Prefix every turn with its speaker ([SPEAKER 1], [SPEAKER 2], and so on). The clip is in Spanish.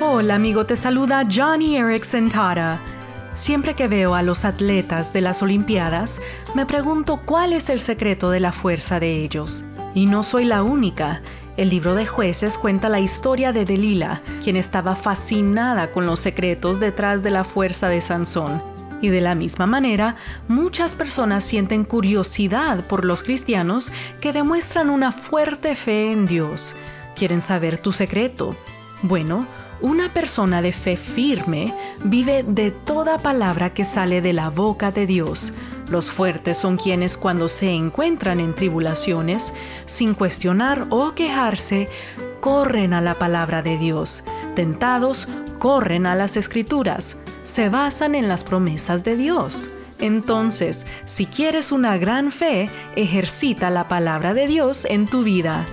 [SPEAKER 1] Hola amigo, te saluda Johnny Erickson Tara. Siempre que veo a los atletas de las Olimpiadas, me pregunto cuál es el secreto de la fuerza de ellos. Y no soy la única. El libro de jueces cuenta la historia de Delila, quien estaba fascinada con los secretos detrás de la fuerza de Sansón. Y de la misma manera, muchas personas sienten curiosidad por los cristianos que demuestran una fuerte fe en Dios. Quieren saber tu secreto. Bueno, una persona de fe firme vive de toda palabra que sale de la boca de Dios. Los fuertes son quienes cuando se encuentran en tribulaciones, sin cuestionar o quejarse, corren a la palabra de Dios. Tentados, corren a las escrituras. Se basan en las promesas de Dios. Entonces, si quieres una gran fe, ejercita la palabra de Dios en tu vida.